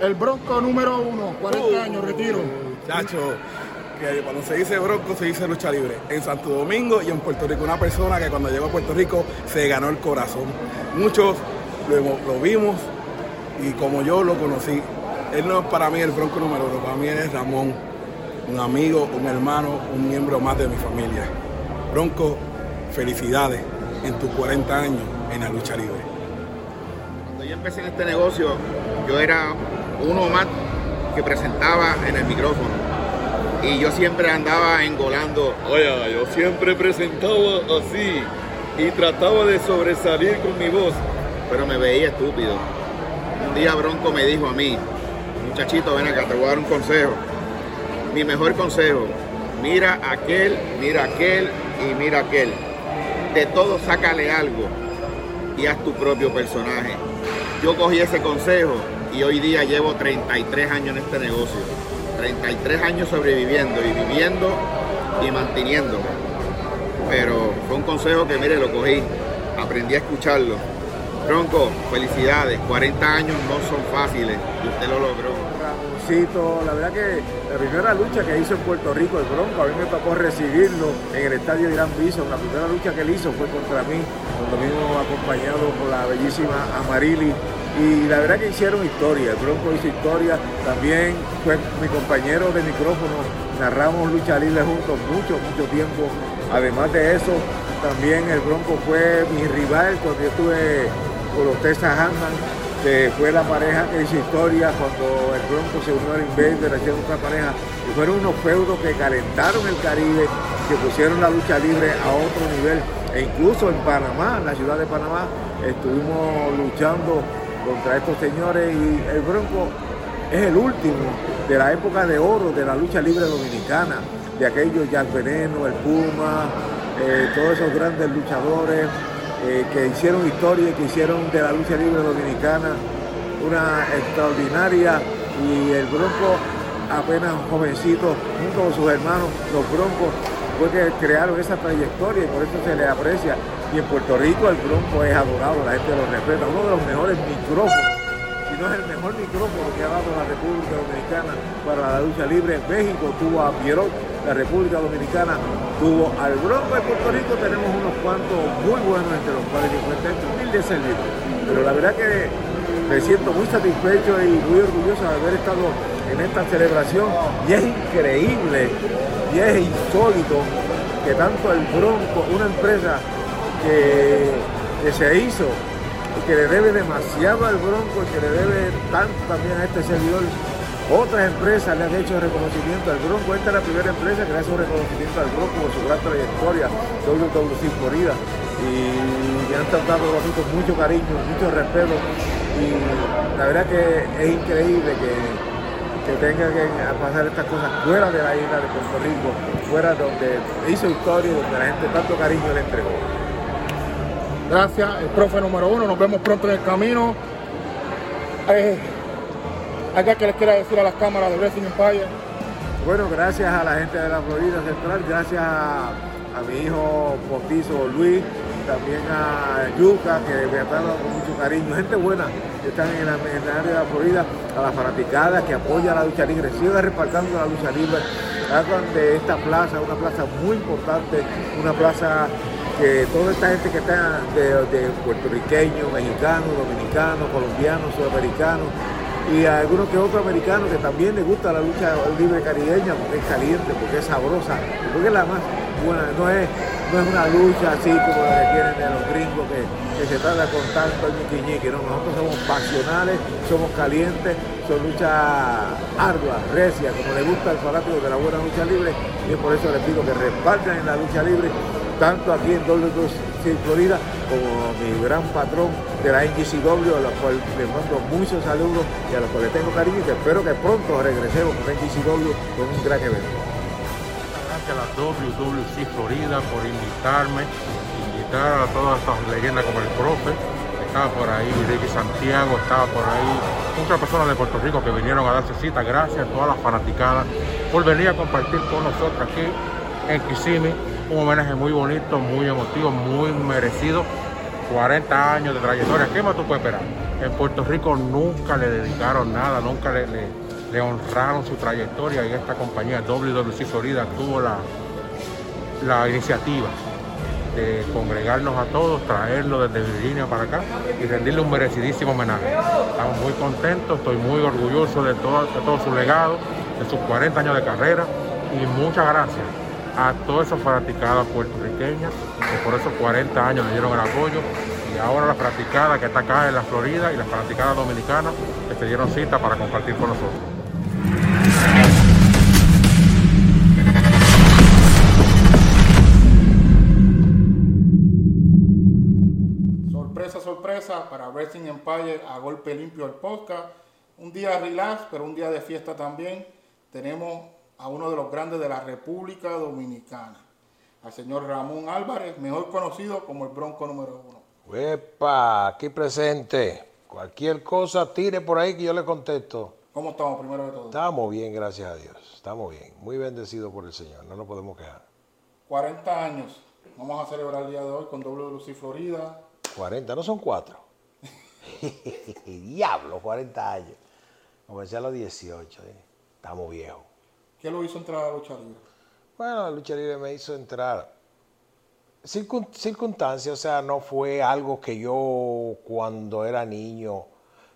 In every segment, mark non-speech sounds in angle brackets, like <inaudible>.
El Bronco número uno, 40 años, retiro. Chacho, que cuando se dice Bronco se dice lucha libre. En Santo Domingo y en Puerto Rico, una persona que cuando llegó a Puerto Rico se ganó el corazón. Muchos lo, lo vimos y como yo lo conocí. Él no es para mí el Bronco número uno, para mí él es Ramón, un amigo, un hermano, un miembro más de mi familia. Bronco, felicidades en tus 40 años en la lucha libre. Cuando yo empecé en este negocio, yo era uno más que presentaba en el micrófono. Y yo siempre andaba engolando. Oye, yo siempre presentaba así y trataba de sobresalir con mi voz. Pero me veía estúpido. Un día Bronco me dijo a mí, muchachito, ven acá, te voy a dar un consejo. Mi mejor consejo, mira aquel, mira aquel y mira aquel. De todo sácale algo y haz tu propio personaje. Yo cogí ese consejo y hoy día llevo 33 años en este negocio. 33 años sobreviviendo y viviendo y manteniéndome. Pero fue un consejo que, mire, lo cogí, aprendí a escucharlo. Bronco, felicidades, 40 años no son fáciles y usted lo logró. Ramoncito, la verdad que la primera lucha que hizo en Puerto Rico el Bronco, a mí me tocó recibirlo en el estadio Irán Bison. La primera lucha que él hizo fue contra mí, cuando vino acompañado por la bellísima Amarili y la verdad que hicieron historia, el Bronco hizo historia, también fue mi compañero de micrófono, narramos lucha libre juntos mucho, mucho tiempo, además de eso, también el Bronco fue mi rival cuando yo estuve con los Texas Hanman, que fue la pareja que hizo historia cuando el Bronco se unió al Invader, haciendo otra pareja, y fueron unos feudos que calentaron el Caribe, que pusieron la lucha libre a otro nivel, e incluso en Panamá, en la ciudad de Panamá, estuvimos luchando contra estos señores y el Bronco es el último de la época de oro de la lucha libre dominicana, de aquellos Jack Veneno, el Puma, eh, todos esos grandes luchadores eh, que hicieron historia y que hicieron de la lucha libre dominicana una extraordinaria. Y el Bronco apenas jovencito junto con sus hermanos, los Broncos, fue que crearon esa trayectoria y por eso se le aprecia y en Puerto Rico el Bronco es adorado, la gente lo respeta, uno de los mejores micrófonos, si no es el mejor micrófono que ha dado la República Dominicana para la lucha libre. México tuvo a Pierrot, la República Dominicana tuvo al Bronco de Puerto Rico, tenemos unos cuantos muy buenos entre los cuales encuentra este humilde servidor. Pero la verdad que me siento muy satisfecho y muy orgulloso de haber estado en esta celebración y es increíble y es insólito que tanto el Bronco, una empresa que, se hizo y que le debe demasiado al Bronco y que le debe tanto también a este servidor. Otras empresas le han hecho reconocimiento al Bronco. Esta es la primera empresa que le hace un reconocimiento al Bronco por su gran trayectoria, WWC Florida. Y me han tratado con mucho cariño, mucho respeto. Y la verdad que es increíble que, que tenga que pasar estas cosas fuera de la isla de Puerto Rico, fuera donde hizo historia y donde la gente tanto cariño le entregó. Gracias, el profe número uno. Nos vemos pronto en el camino. Eh, ¿Acá que les quiera decir a las cámaras de Wrestling Empire? Bueno, gracias a la gente de la Florida Central, gracias a, mi hijo postizo Luis, también a Yuca, que me ha dado con mucho cariño, gente buena que están en, la, área de la Florida, a las fanaticadas que apoyan la lucha libre, sigan repartiendo la lucha libre, hagan de esta plaza una plaza muy importante, una plaza que toda esta gente que está de, puertorriqueños, mexicanos, dominicanos, colombianos, sudamericanos y algunos que otros americanos que también les gusta la lucha libre caribeña porque es caliente, porque es sabrosa, porque es la más buena, no es, no es una lucha así como la que tienen de los gringos que, se trata con tanto ñiqui no, nosotros somos pasionales, somos calientes, son luchas arduas, recias, como le gusta al fanático de la buena lucha libre, y por eso les pido que repartan en la lucha libre tanto aquí en WC Florida como mi gran patrón de la NGCW, a los cuales les mando muchos saludos y a los cuales tengo cariño y espero que pronto regresemos con NGCW con un gran evento. Gracias a la WWC Florida por invitarme, invitar a todas estas leyendas como el profe, estaba por ahí Ricky Santiago, estaba por ahí muchas personas de Puerto Rico que vinieron a darse cita. Gracias a todas las fanaticadas por venir a compartir con nosotros aquí en Kissimmee un homenaje muy bonito, muy emotivo, muy merecido. 40 años de trayectoria, ¿qué más tú puedes esperar? En Puerto Rico nunca le dedicaron nada, nunca le, honraron su trayectoria y esta compañía WWC Florida tuvo la, iniciativa de congregarnos a todos, traerlo desde Virginia para acá y rendirle un merecidísimo homenaje. Estamos muy contentos, estoy muy orgulloso de todo su legado, de sus 40 años de carrera y muchas gracias a todas esas fanaticadas puertorriqueñas que por esos 40 años le dieron el apoyo y ahora las fanaticadas que está acá en la Florida y las fanaticadas dominicanas que se dieron cita para compartir con nosotros. Sorpresa, sorpresa para Wrestling Empire a golpe limpio el podcast. Un día relax, pero un día de fiesta también. Tenemos a uno de los grandes de la República Dominicana, al señor Ramón Álvarez, mejor conocido como el Bronco número uno. Epa, aquí presente. Cualquier cosa, tire por ahí que yo le contesto. ¿Cómo estamos primero de todo? Estamos bien, gracias a Dios. Estamos bien. Muy bendecidos por el Señor. No nos podemos quejar. 40 años. Vamos a celebrar el día de hoy con WWC Florida. 40, no son cuatro. <laughs> Diablo, 40 años. Comencé a los 18. ¿eh? Estamos viejos. ¿Qué lo hizo entrar a la lucha libre? Bueno, la lucha libre me hizo entrar. Circun- circunstancias, o sea, no fue algo que yo cuando era niño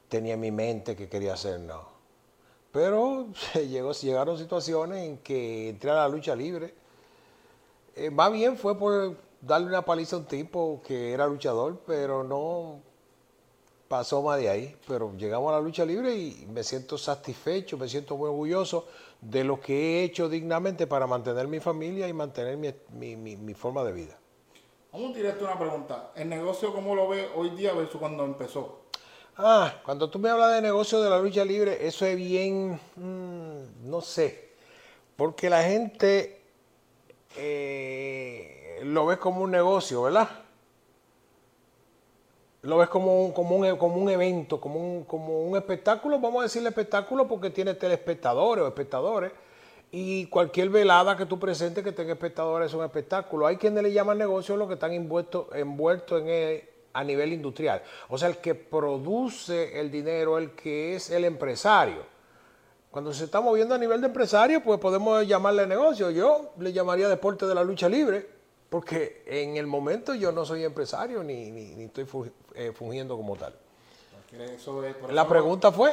tenía en mi mente que quería hacer, no. Pero <laughs> llegó, llegaron situaciones en que entré a la lucha libre. Eh, más bien fue por darle una paliza a un tipo que era luchador, pero no pasó más de ahí. Pero llegamos a la lucha libre y me siento satisfecho, me siento muy orgulloso de lo que he hecho dignamente para mantener mi familia y mantener mi, mi- mi- mi forma de vida. Vamos a tirarte una pregunta. ¿El negocio cómo lo ve hoy día versus cuando empezó? Ah, cuando tú me hablas de negocio de la lucha libre, eso es bien, mm, no sé, porque la gente eh, lo ve como un negocio, ¿verdad? Lo ves como un, como un, como un evento, como un, como un espectáculo, vamos a decirle espectáculo porque tiene telespectadores o espectadores, y cualquier velada que tú presentes que tenga espectadores es un espectáculo. Hay quienes le llaman negocio lo que están envueltos en a nivel industrial. O sea, el que produce el dinero, el que es el empresario. Cuando se está moviendo a nivel de empresario, pues podemos llamarle negocio. Yo le llamaría deporte de la lucha libre, porque en el momento yo no soy empresario ni, ni- ni estoy eh, fungiendo como tal. Eso es- La eso- pregunta fue,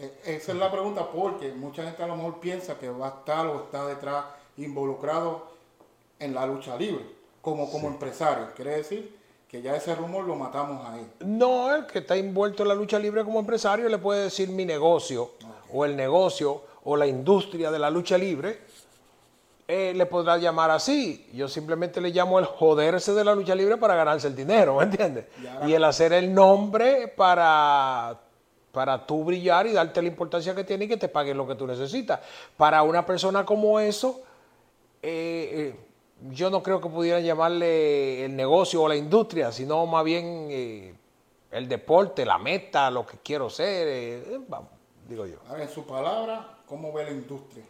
Eh, Esa es la pregunta porque mucha gente a lo mejor piensa que va a estar o está detrás involucrado en la lucha libre como, como empresario. Quiere decir que ya ese rumor lo matamos ahí. no, el que está envuelto en la lucha libre como empresario le puede decir mi negocio, o el negocio, o la industria de la lucha libre, eh, le podrá llamar así. Yo simplemente le llamo el joderse de la lucha libre para ganarse el dinero, ¿me entiendes? Y el hacer el nombre para, para tú brillar y darte la importancia que tiene y que te paguen lo que tú necesitas. Para una persona como eso, eh, eh, yo no creo que pudieran llamarle el negocio o la industria, sino más bien eh, el deporte, la meta, lo que quiero ser, vamos, digo yo. A ver, en su palabra, ¿cómo ve la industria?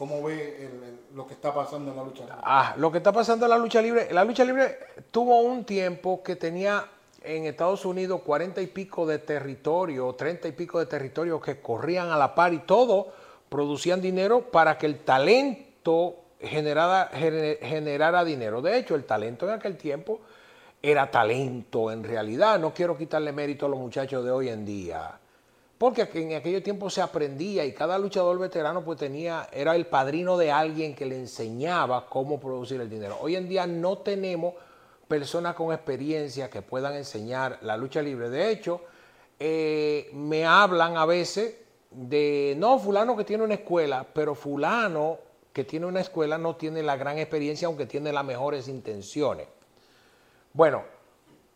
¿Cómo ve el- lo que está pasando en la lucha libre? Ah, lo que está pasando en la lucha libre, la lucha libre tuvo un tiempo que tenía en Estados Unidos cuarenta y pico de territorio, treinta y pico de territorios que corrían a la par y todo producían dinero para que el talento generara, gene- generara dinero. De hecho, el talento en aquel tiempo era talento en realidad. No quiero quitarle mérito a los muchachos de hoy en día. Porque en aquellos tiempos se aprendía y cada luchador veterano pues tenía, era el padrino de alguien que le enseñaba cómo producir el dinero. Hoy en día no tenemos personas con experiencia que puedan enseñar la lucha libre. De hecho, eh, me hablan a veces de, no, fulano que tiene una escuela, pero fulano que tiene una escuela no tiene la gran experiencia, aunque tiene las mejores intenciones. Bueno,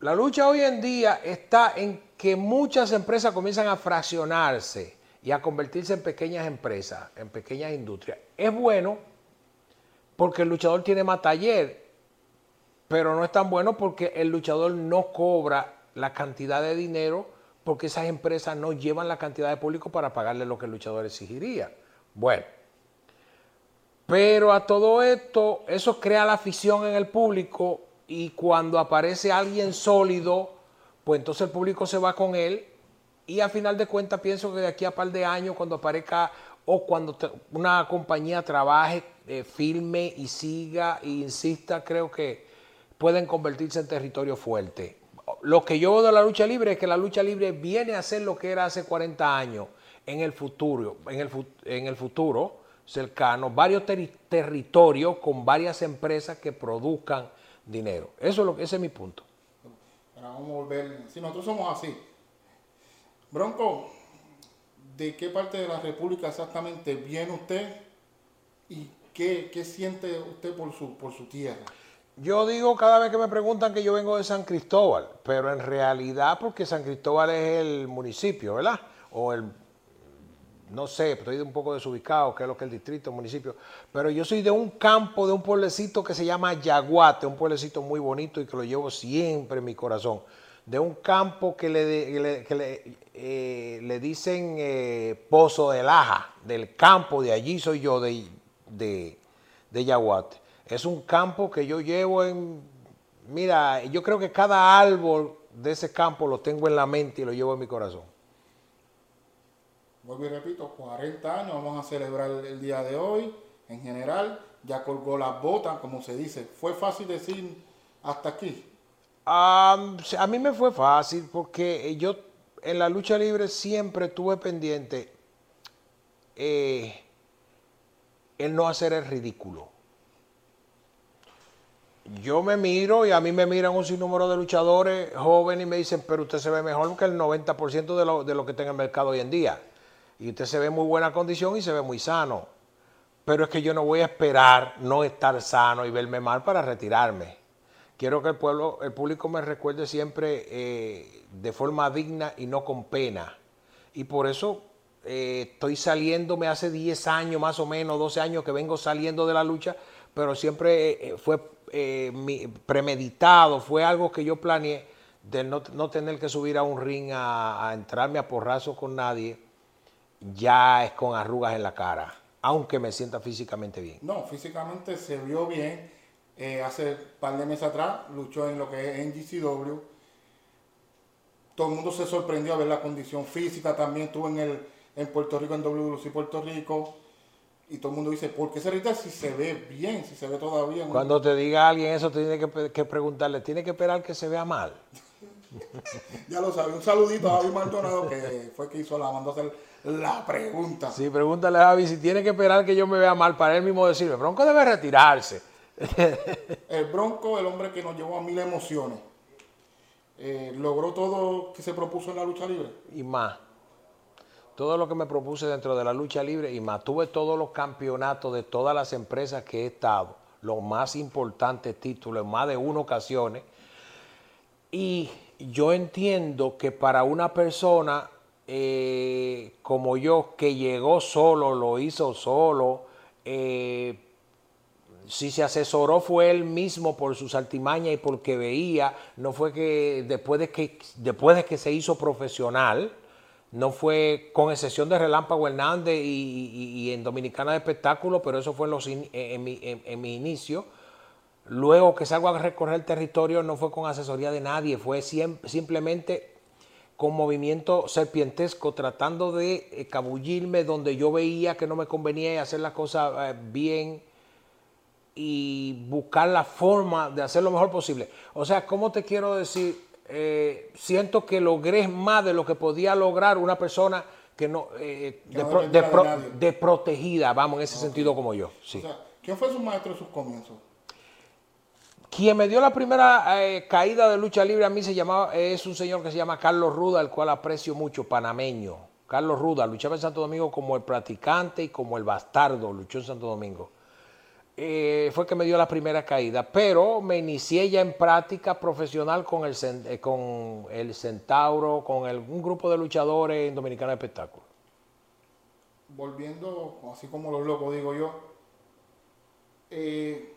la lucha hoy en día está en que muchas empresas comienzan a fraccionarse y a convertirse en pequeñas empresas, en pequeñas industrias. Es bueno porque el luchador tiene más taller, pero no es tan bueno porque el luchador no cobra la cantidad de dinero porque esas empresas no llevan la cantidad de público para pagarle lo que el luchador exigiría. Bueno, pero a todo esto, eso crea la afición en el público y cuando aparece alguien sólido, pues entonces el público se va con él Y a final de cuentas pienso que de aquí a par de años, cuando aparezca o cuando una compañía trabaje, eh, filme y siga e insista, creo que pueden convertirse en territorio fuerte. Lo que yo veo de la lucha libre es que la lucha libre viene a ser lo que era hace 40 años en el futuro, en el, futuro cercano, varios terri- territorios con varias empresas que produzcan dinero. Eso es lo, ese es mi punto. Ahora vamos a volver. Si nosotros somos así. Bronco, ¿de qué parte de la República exactamente viene usted? ¿Y qué, qué siente usted por su, por su tierra? Yo digo cada vez que me preguntan que yo vengo de San Cristóbal, pero en realidad porque San Cristóbal es el municipio, ¿verdad? O el, no sé, estoy un poco desubicado, que es lo que es el distrito, el municipio, pero yo soy de un campo, de un pueblecito que se llama Yaguate, un pueblecito muy bonito y que lo llevo siempre en mi corazón. De un campo que le, que le, que le, eh, le dicen eh, Pozo de Laja, del campo, de allí soy yo, de, de, de Yaguate. Es un campo que yo llevo en, mira, yo creo que cada árbol de ese campo lo tengo en la mente y lo llevo en mi corazón. Vuelvo y repito, 40 años, vamos a celebrar el día de hoy. En general, ya colgó las botas, como se dice. Fue fácil decir hasta aquí. Sí, a mí me fue fácil porque yo en la lucha libre siempre tuve pendiente eh, el no hacer el ridículo. Yo me miro y a mí me miran un sinnúmero de luchadores jóvenes y me dicen, pero usted se ve mejor que el 90% de lo, de lo que está el mercado hoy en día. Y usted se ve en muy buena condición y se ve muy sano. Pero es que yo no voy a esperar no estar sano y verme mal para retirarme. Quiero que el pueblo, el público me recuerde siempre eh, de forma digna y no con pena. Y por eso eh, estoy saliéndome hace 10 años, más o menos, 12 años que vengo saliendo de la lucha, pero siempre eh, fue eh, mi- premeditado, fue algo que yo planeé de no, no tener que subir a un ring a, a entrarme a porrazo con nadie, ya es con arrugas en la cara, aunque me sienta físicamente bien. No, físicamente se vio bien. Eh, hace un par de meses atrás luchó en lo que es en GCW. Todo el mundo se sorprendió a ver la condición física. También estuvo en, el, en Puerto Rico, en WC Puerto Rico. Y todo el mundo dice, ¿por qué se retira si se ve bien, si se ve todavía? Cuando te diga alguien eso, te tiene que, que preguntarle, ¿tiene que esperar que se vea mal? <laughs> Ya lo sabe. Un saludito a Javi Maldonado que fue que hizo la, mandó a hacer la pregunta. Sí, pregúntale a Javi si tiene que esperar que yo me vea mal para él mismo decirme, Bronco debe retirarse. <laughs> El Bronco, el hombre que nos llevó a mil emociones, eh, logró todo que se propuso en la lucha libre. y más. Todo lo que me propuse dentro de la lucha libre y más. Tuve todos los campeonatos de todas las empresas que he estado, los más importantes títulos en más de una ocasiones. Y yo entiendo que para una persona eh, como yo, que llegó solo, lo hizo solo, eh, si se asesoró fue él mismo por sus artimañas y porque veía, no fue que después de que, después de que se hizo profesional, no fue con excepción de Relámpago Hernández y, y- en Dominicana de Espectáculo, pero eso fue en, los in- en- en mi inicio. Luego que salgo a recorrer el territorio no fue con asesoría de nadie, fue simplemente con movimiento serpientesco, tratando de eh, cabullirme donde yo veía que no me convenía y hacer las cosas eh, bien y buscar la forma de hacer lo mejor posible. O sea, ¿cómo te quiero decir? Eh, siento que logré más de lo que podía lograr una persona que no, eh, de, pro- de de vamos, en ese sentido como yo. Sí. O sea, ¿quién fue su maestro en sus comienzos? Quien me dio la primera eh, caída de lucha libre a mí se llamaba, es un señor que se llama Carlos Ruda, el cual aprecio mucho, panameño. Carlos Ruda luchaba en Santo Domingo como el practicante y como el bastardo, luchó en Santo Domingo. Eh, fue que me dio la primera caída, pero me inicié ya en práctica profesional con el, eh, con el Centauro, con el- un grupo de luchadores en Dominicana de Espectáculo. Volviendo, así como los locos digo yo, eh,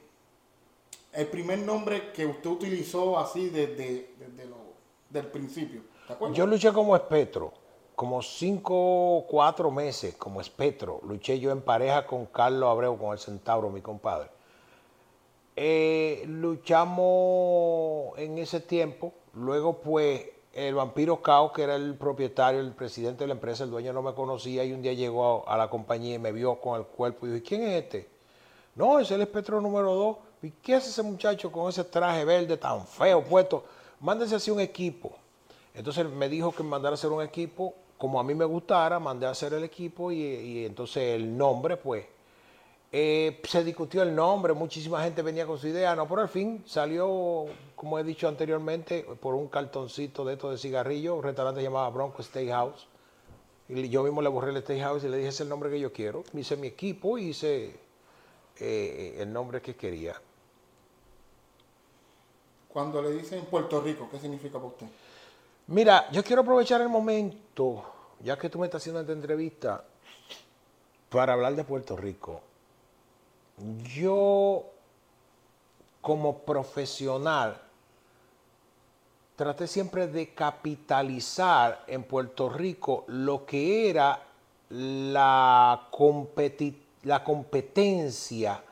el primer nombre que usted utilizó así desde, desde lo- del principio, ¿te? Yo luché como espectro, como cinco cuatro meses como espectro. Luché yo en pareja con Carlos Abreu, con el Centauro, mi compadre. Eh, luchamos en ese tiempo. Luego, pues, el vampiro Cao, que era el propietario, el presidente de la empresa, el dueño no me conocía y un día llegó a, la compañía y me vio con el cuerpo y dijo, ¿quién es este? No, es el espectro número 2. ¿Y qué hace ese muchacho con ese traje verde tan feo puesto? Mándese así un equipo. Entonces me dijo que me mandara a hacer un equipo como a mí me gustara, mandé a hacer el equipo y, entonces el nombre, pues, eh, se discutió el nombre, muchísima gente venía con su idea, no, pero al fin salió, como he dicho anteriormente, por un cartoncito de esto de cigarrillo, un restaurante llamado Bronco Steakhouse. Y yo mismo le borré el Steakhouse y le dije, es el nombre que yo quiero. Hice mi equipo y hice eh, el nombre que quería. Cuando le dicen Puerto Rico, ¿qué significa para usted? Mira, yo quiero aprovechar el momento, ya que tú me estás haciendo esta entrevista, para hablar de Puerto Rico. Yo, como profesional, traté siempre de capitalizar en Puerto Rico lo que era la, competi- la competencia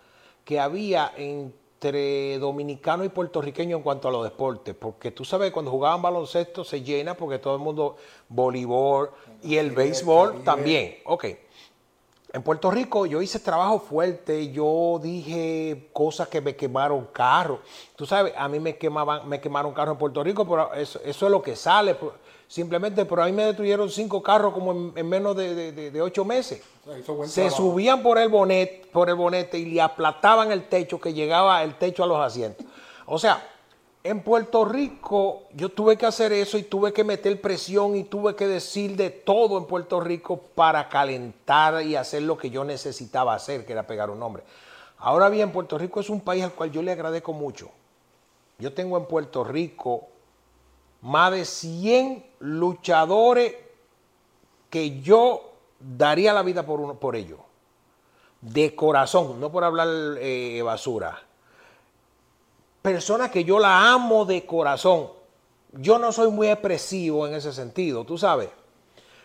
que había entre dominicano y puertorriqueño en cuanto a los deportes, porque tú sabes, cuando jugaban baloncesto se llena porque todo el mundo, voleibol y el béisbol también. Ok. En Puerto Rico yo hice trabajo fuerte, yo dije cosas que me quemaron carros. Tú sabes, a mí me quemaban, me quemaron carros en Puerto Rico, pero eso, eso es lo que sale. Simplemente, pero a mí me destruyeron cinco carros como en, en menos de, de- de- de ocho meses. O sea, Se trabajo. subían por el bonet, por el bonete y le aplataban el techo, que llegaba el techo a los asientos. O sea, en Puerto Rico yo tuve que hacer eso y tuve que meter presión y tuve que decir de todo en Puerto Rico para calentar y hacer lo que yo necesitaba hacer, que era pegar un nombre. Ahora bien, Puerto Rico es un país al cual yo le agradezco mucho. Yo tengo en Puerto Rico más de 100 luchadores que yo daría la vida por, uno, por ellos. De corazón, no por hablar eh, basura. Personas que yo la amo de corazón. Yo no soy muy expresivo en ese sentido, tú sabes.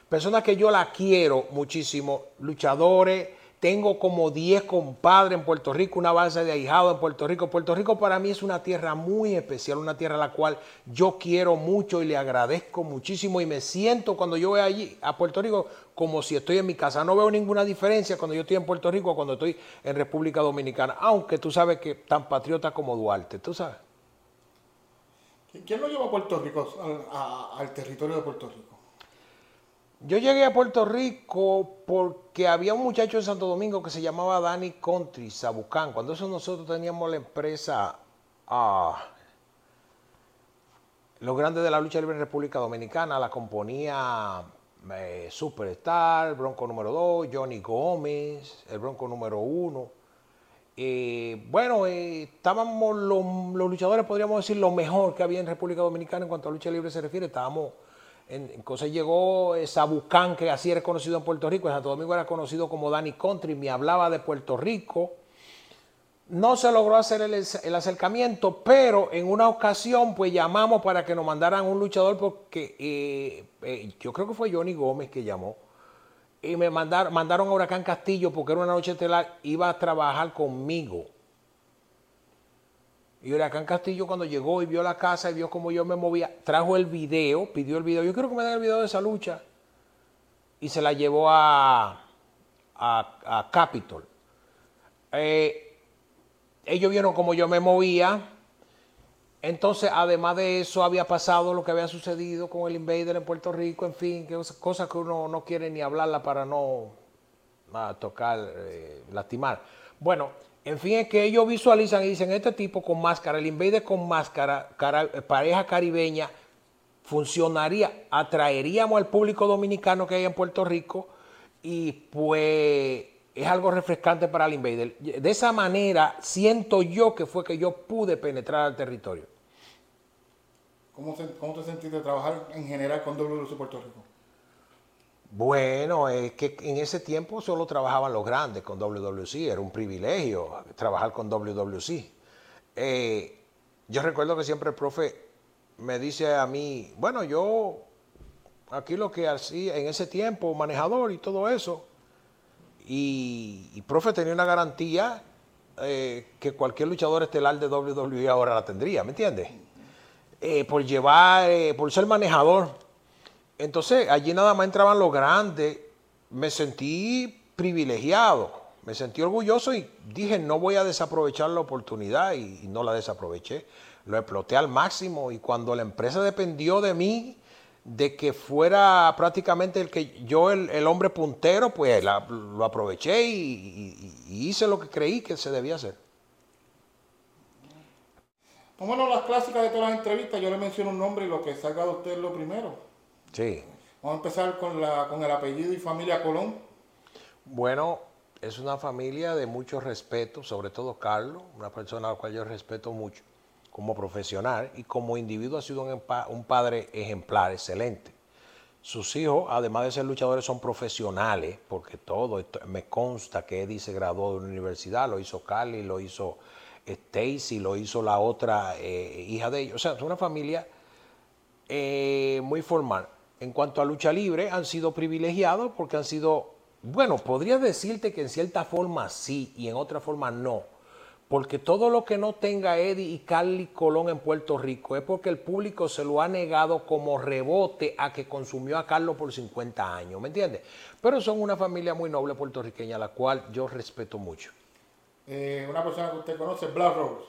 Personas que yo la quiero muchísimo, luchadores. Tengo como 10 compadres en Puerto Rico, una base de ahijado en Puerto Rico. Puerto Rico para mí es una tierra muy especial, una tierra a la cual yo quiero mucho y le agradezco muchísimo y me siento cuando yo voy allí a Puerto Rico como si estoy en mi casa. No veo ninguna diferencia cuando yo estoy en Puerto Rico o cuando estoy en República Dominicana, aunque tú sabes que tan patriota como Duarte, tú sabes. ¿Quién lo llevó a Puerto Rico, al territorio de Puerto Rico? Yo llegué a Puerto Rico porque había un muchacho en Santo Domingo que se llamaba Danny Country, Sabucán. Cuando eso nosotros teníamos la empresa ah, Los Grandes de la Lucha Libre en República Dominicana, la componía eh, Superstar, Bronco número 2, Johnny Gómez, el Bronco número 1. Eh, bueno, eh, estábamos los, los luchadores, podríamos decir, lo mejor que había en República Dominicana en cuanto a lucha libre se refiere. Estábamos, entonces llegó Sabucán, que así era conocido en Puerto Rico, en Santo Domingo era conocido como Danny Country, me hablaba de Puerto Rico. No se logró hacer el, el acercamiento, pero en una ocasión pues llamamos para que nos mandaran un luchador porque eh, eh, yo creo que fue Johnny Gómez que llamó y me mandaron, mandaron a Huracán Castillo porque era una noche estelar, iba a trabajar conmigo. Y Huracán Castillo cuando llegó y vio la casa y vio cómo yo me movía, trajo el video, pidió el video, yo quiero que me den el video de esa lucha. Y se la llevó a, a, Capitol. Eh, ellos vieron cómo yo me movía. Entonces, además de eso, había pasado lo que había sucedido con el Invader en Puerto Rico, en fin, que cosas que uno no quiere ni hablarla para no ah, tocar, eh, lastimar. Bueno, en fin, es que ellos visualizan y dicen, este tipo con máscara, el Invader con máscara, cara- eh, pareja caribeña, funcionaría, atraeríamos al público dominicano que hay en Puerto Rico y pues es algo refrescante para el Invader. De esa manera siento yo que fue que yo pude penetrar al territorio. ¿Cómo, te sentiste trabajar en general con WWC Puerto Rico? Bueno, es que en ese tiempo solo trabajaban los grandes con WWC, era un privilegio trabajar con WWC. Eh, yo recuerdo que siempre el profe me dice a mí, bueno, yo aquí lo que hacía en ese tiempo, manejador y todo eso, y, y profe tenía una garantía eh, que cualquier luchador estelar de WWE ahora la tendría, ¿me entiendes? eh, por llevar, por ser manejador. Entonces, allí nada más entraban los grandes. Me sentí privilegiado, me sentí orgulloso y dije, no voy a desaprovechar la oportunidad y, no la desaproveché. Lo exploté al máximo y cuando la empresa dependió de mí, de que fuera prácticamente el que yo el, hombre puntero, pues lo aproveché y, hice lo que creí que se debía hacer. Vámonos a las clásicas de todas las entrevistas. Yo le menciono un nombre y lo que salga de usted es lo primero. Sí. Vamos a empezar con, la, con el apellido y familia Colón. Bueno, es una familia de mucho respeto, sobre todo Carlos, una persona a la cual yo respeto mucho como profesional y como individuo ha sido un, un padre ejemplar, excelente. Sus hijos, además de ser luchadores, son profesionales, porque todo esto, me consta que Eddie se graduó de una universidad, lo hizo Carly, lo hizo Stacy, lo hizo la otra eh, hija de ellos. O sea, es una familia eh, muy formal. En cuanto a lucha libre, han sido privilegiados porque han sido, bueno, podría decirte que en cierta forma sí y en otra forma no. Porque todo lo que no tenga Eddie y Carly Colón en Puerto Rico es porque el público se lo ha negado como rebote a que consumió a Carlos por 50 años, ¿me entiendes? Pero son una familia muy noble puertorriqueña, la cual yo respeto mucho. Eh, una persona que usted conoce, Black Rose.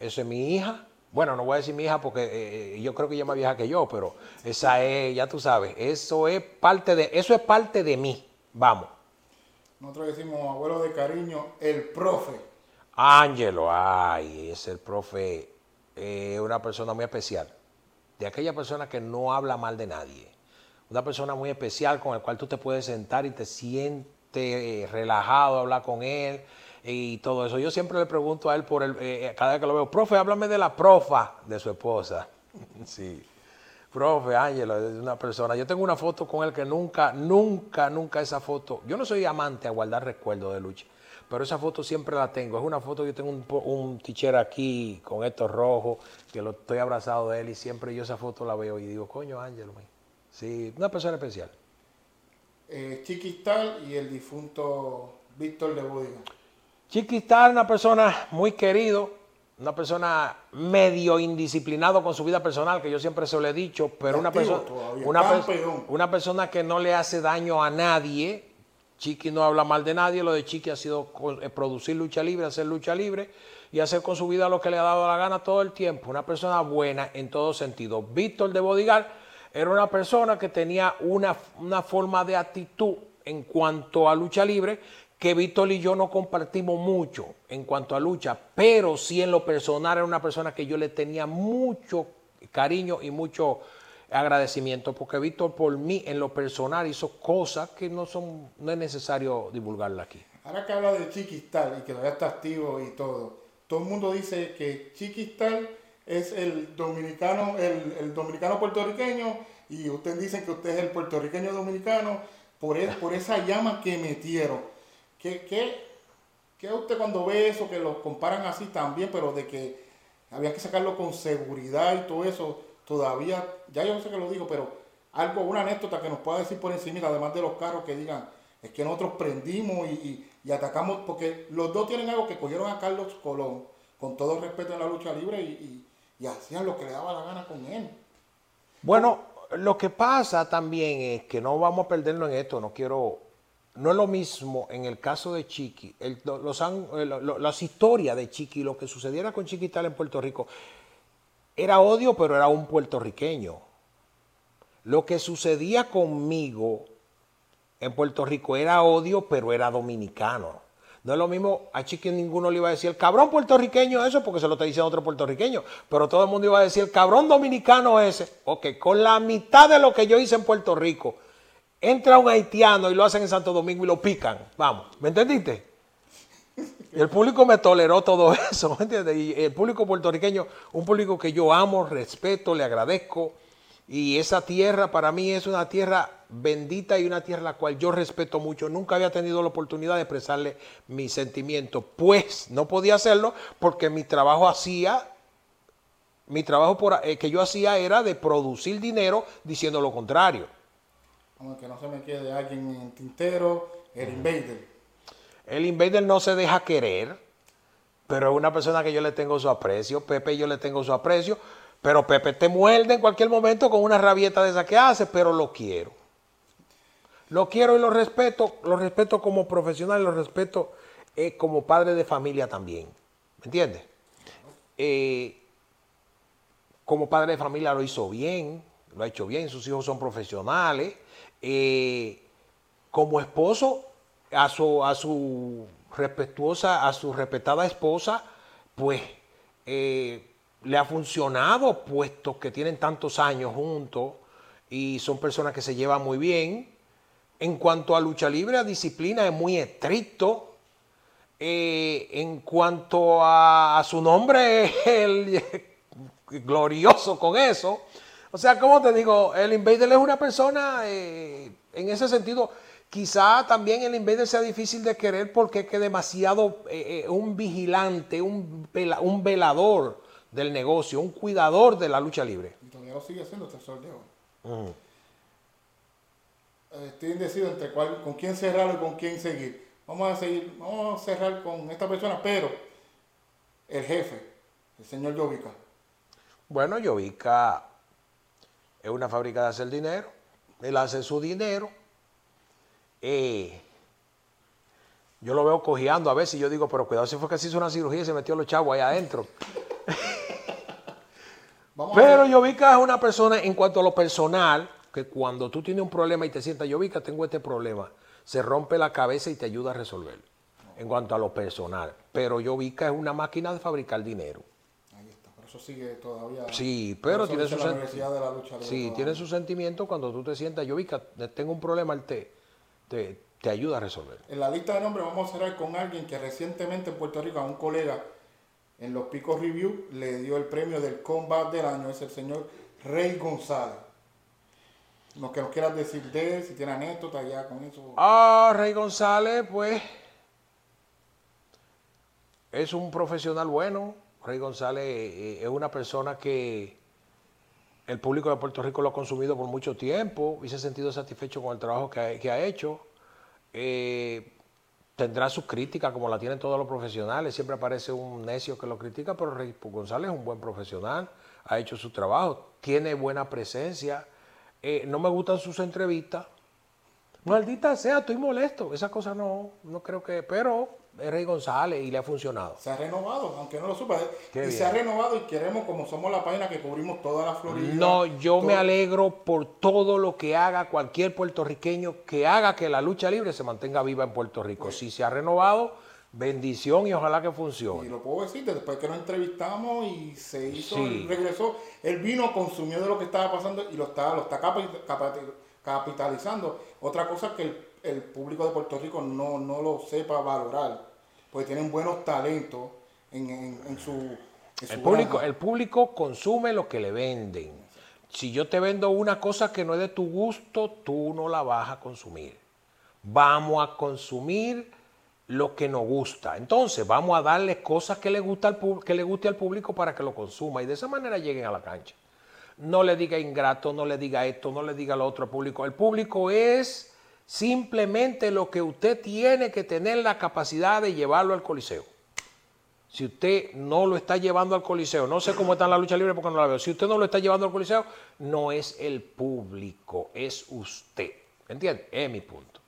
Esa es mi hija. Bueno, no voy a decir mi hija porque eh, yo creo que ella es más vieja que yo, pero esa es, ya tú sabes, eso es parte de, eso es parte de mí. Vamos. Nosotros decimos abuelo de cariño, el profe. Ángelo, ay, es el profe, eh, una persona muy especial. De aquella persona que no habla mal de nadie. Una persona muy especial con el cual tú te puedes sentar y te sientes eh, relajado a hablar con él y todo eso. Yo siempre le pregunto a él por el, eh, cada vez que lo veo, profe, háblame de la profa de su esposa. <laughs> sí. Profe Ángelo es una persona. Yo tengo una foto con él que nunca, nunca, nunca esa foto. Yo no soy amante a guardar recuerdos de lucha, pero esa foto siempre la tengo. Es una foto, yo tengo un, un t-shirt aquí con esto rojo, que lo estoy abrazado de él y siempre yo esa foto la veo y digo, coño Ángelo, man". sí, una persona especial. Eh, Chiquistal y el difunto Víctor de Bódiga. Chiquistar, una persona muy querido, una persona medio indisciplinado con su vida personal, que yo siempre se lo he dicho, pero una persona, una, persona que no le hace daño a nadie. Chiqui no habla mal de nadie, lo de Chiqui ha sido eh, producir lucha libre, hacer lucha libre y hacer con su vida lo que le ha dado la gana todo el tiempo. Una persona buena en todo sentido. Víctor de Bodigar era una persona que tenía una, una forma de actitud en cuanto a lucha libre que Víctor y yo no compartimos mucho en cuanto a lucha, pero sí en lo personal era una persona que yo le tenía mucho cariño y mucho agradecimiento, porque Víctor por mí en lo personal hizo cosas que no son, no es necesario divulgarla aquí. Ahora que habla de Chiquistal y que todavía está activo y todo, todo el mundo dice que Chiquistal es el dominicano, el, el dominicano puertorriqueño y ustedes dicen que usted es el puertorriqueño dominicano por, e- por esa llama que metieron. ¿Qué, qué, qué usted cuando ve eso, que lo comparan así también, pero de que había que sacarlo con seguridad y todo eso, todavía, ya yo no sé que lo digo, pero algo, una anécdota que nos pueda decir por encima, además de los carros que digan, es que nosotros prendimos y, y- atacamos, porque los dos tienen algo que cogieron a Carlos Colón, con todo respeto en la lucha libre, y, y- hacían lo que le daba la gana con él. Bueno, lo que pasa también es que no vamos a perderlo en esto, no quiero, no es lo mismo en el caso de Chiqui, los eh, las historias de Chiqui, lo que sucediera con Chiquital en Puerto Rico, era odio, pero era un puertorriqueño. Lo que sucedía conmigo en Puerto Rico era odio, pero era dominicano. No es lo mismo, a Chiqui ninguno le iba a decir el cabrón puertorriqueño eso porque se lo está diciendo otro puertorriqueño, pero todo el mundo iba a decir el cabrón dominicano ese. Ok, con la mitad de lo que yo hice en Puerto Rico, entra un haitiano y lo hacen en Santo Domingo y lo pican. Vamos, ¿me entendiste? El público me toleró todo <laughs> eso, ¿me entiendes? Y el público puertorriqueño, un público que yo amo, respeto, le agradezco. Y esa tierra para mí es una tierra bendita y una tierra la cual yo respeto mucho. Nunca había tenido la oportunidad de expresarle mis sentimientos, pues no podía hacerlo porque mi trabajo hacía, mi trabajo eh, que yo hacía era de producir dinero diciendo lo contrario. Vamos, que no se me quede alguien en el tintero, el Invader. El invader no se deja querer, pero es una persona que yo le tengo su aprecio. Pepe yo le tengo su aprecio. Pero Pepe te muerde en cualquier momento con una rabieta de esa que hace, pero lo quiero. Lo quiero y lo respeto, lo respeto como profesional, lo respeto eh, como padre de familia también. ¿Me entiendes? Eh, como padre de familia lo hizo bien, lo ha hecho bien, sus hijos son profesionales. Eh, como esposo, a su, a su respetuosa, a su respetada esposa, pues eh, le ha funcionado, puesto que tienen tantos años juntos y son personas que se llevan muy bien. En cuanto a lucha libre, a disciplina es muy estricto. Eh, en cuanto a, su nombre, <laughs> es el, glorioso con eso. O sea, como te digo, el Invader es una persona, eh, en ese sentido, quizá también el Invader sea difícil de querer porque es que demasiado eh, eh, un vigilante, un, vela- un velador del negocio, un cuidador de la lucha libre. Y todavía lo sigue haciendo hasta el sol de hoy. Estoy indeciso entre cuál, con quién cerrar y con quién seguir. Vamos a seguir, vamos a cerrar con esta persona, pero el jefe, el señor Yovica. Bueno, Yovica es una fábrica de hacer dinero. Él hace su dinero. Eh, yo lo veo cojeando a veces y yo digo, pero cuidado si fue que se hizo una cirugía y se metió los chavos ahí adentro. <laughs> Vamos Pero ver- Yovica es una persona en cuanto a lo personal, que cuando tú tienes un problema y te sientas, Yovica, tengo este problema, se rompe la cabeza y te ayuda a resolverlo. En cuanto a lo personal. Pero Yovica es una máquina de fabricar dinero. Eso sigue todavía. Sí, pero tiene su sen- Sí, tiene su sentimiento cuando tú te sientas, Yovica, tengo un problema, te, te, te ayuda a resolver. En la lista de nombres vamos a cerrar con alguien que recientemente en Puerto Rico a un colega en los Picos Review le dio el premio del Combat del año, es el señor Rey González. Lo que nos quieras decir de él, si tiene anécdota ya con eso. Ah, Rey González, pues, es un profesional bueno. Rey González eh, es una persona que el público de Puerto Rico lo ha consumido por mucho tiempo y se ha sentido satisfecho con el trabajo que ha, hecho. Eh, tendrá sus críticas, como la tienen todos los profesionales. Siempre aparece un necio que lo critica, pero Rey González es un buen profesional, ha hecho su trabajo, tiene buena presencia. Eh, no me gustan sus entrevistas, Maldita sea, estoy molesto. Esa cosa no, no creo que. Pero Rey González y le ha funcionado. Se ha renovado, aunque no lo supa. Y bien. se ha renovado y queremos, como somos la página que cubrimos toda la Florida. No, yo me alegro por todo lo que haga cualquier puertorriqueño que haga que la lucha libre se mantenga viva en Puerto Rico. Si se ha renovado, bendición y ojalá que Y funcione. lo puedo decir, después que nos entrevistamos y se hizo, Sí. él regresó, él vino, consumió de lo que estaba pasando y lo está, lo está capi- capi- capitalizando. Otra cosa es que el, el público de Puerto Rico no, no lo sepa valorar, porque tienen buenos talentos en, en- en su... en su El público, granja. el público consume lo que le venden. Si yo te vendo una cosa que no es de tu gusto, tú no la vas a consumir. Vamos a consumir lo que nos gusta. Entonces, vamos a darle cosas que le, gusta al, que le guste al público para que lo consuma y de esa manera lleguen a la cancha. No le diga ingrato, no le diga esto, no le diga lo otro al público. El público es simplemente lo que usted tiene que tener la capacidad de llevarlo al coliseo. Si usted no lo está llevando al coliseo, no sé cómo está en la lucha libre porque no la veo. Si usted no lo está llevando al coliseo, no es el público, es usted. ¿Entiende? Es mi punto.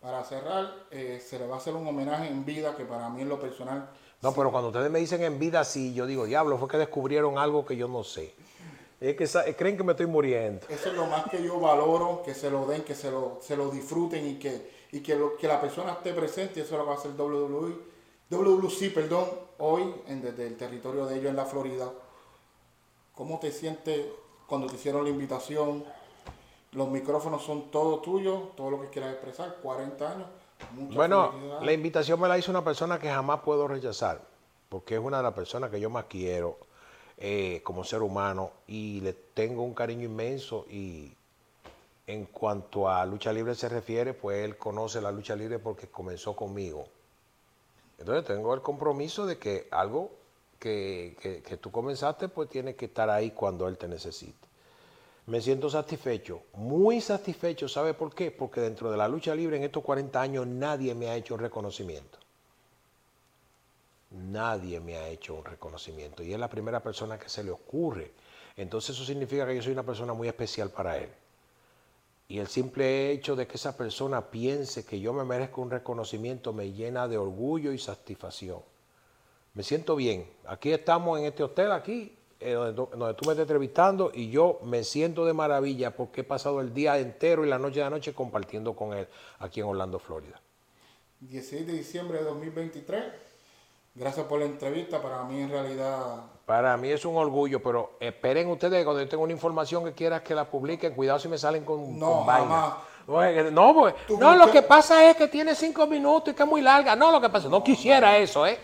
Para cerrar, eh, se le va a hacer un homenaje en vida que para mí en lo personal No, pero cuando ustedes me dicen en vida, sí, yo digo, diablo, fue que descubrieron algo que yo no sé. Es que creen que me estoy muriendo. Eso es lo más que yo valoro, que se lo den, que se lo, se lo disfruten y que, y que, lo- que la persona esté presente. Eso es lo que va a hacer WWE, WWC, perdón, hoy en, desde el territorio de ellos en la Florida. ¿Cómo te sientes cuando te hicieron la invitación? Los micrófonos son todos tuyos, todo lo que quieras expresar, 40 años. Bueno, felicidad. la invitación me la hizo una persona que jamás puedo rechazar, porque es una de las personas que yo más quiero eh, como ser humano y le tengo un cariño inmenso y en cuanto a lucha libre se refiere, pues él conoce la lucha libre porque comenzó conmigo. Entonces tengo el compromiso de que algo que, que- tú comenzaste, pues tiene que estar ahí cuando él te necesite. Me siento satisfecho, muy satisfecho. ¿Sabe por qué? Porque dentro de la lucha libre en estos 40 años nadie me ha hecho un reconocimiento. Nadie me ha hecho un reconocimiento. Y es la primera persona que se le ocurre. entonces eso significa que yo soy una persona muy especial para él. Y el simple hecho de que esa persona piense que yo me merezco un reconocimiento me llena de orgullo y satisfacción. Me siento bien. Aquí estamos en este hotel, aquí, eh, donde, donde tú me estás entrevistando, y yo me siento de maravilla porque he pasado el día entero y la noche de la noche compartiendo con él aquí en Orlando, Florida. 16 de diciembre de 2023. Gracias por la entrevista. Para mí, en realidad, Para mí es un orgullo, pero esperen ustedes cuando yo tenga una información que quieras que la publiquen, cuidado si me salen con, No, con jamás. No, pues, no, lo que pasa es que tiene cinco minutos y que es muy larga. No, lo que pasa, no quisiera eso, ¿eh?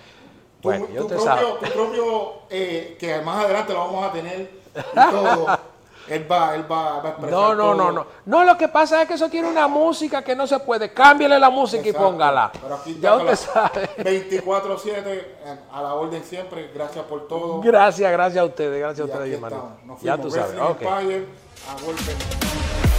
tu, Bueno, tu yo te propio, tu propio eh, que más adelante lo vamos a tener y <laughs> todo. Él va, él va, va a expresar No, no, no, todo. no. No, lo que pasa es que eso tiene una música que no se puede. Cámbiale la música Exacto. y póngala. Pero aquí Ya usted sabe. <laughs> 24-7 eh, a la orden siempre. Gracias por todo. Gracias, gracias a ustedes, gracias a ustedes, hermano. Ya tú sabes. Wrestling ok. Empire, a golpe.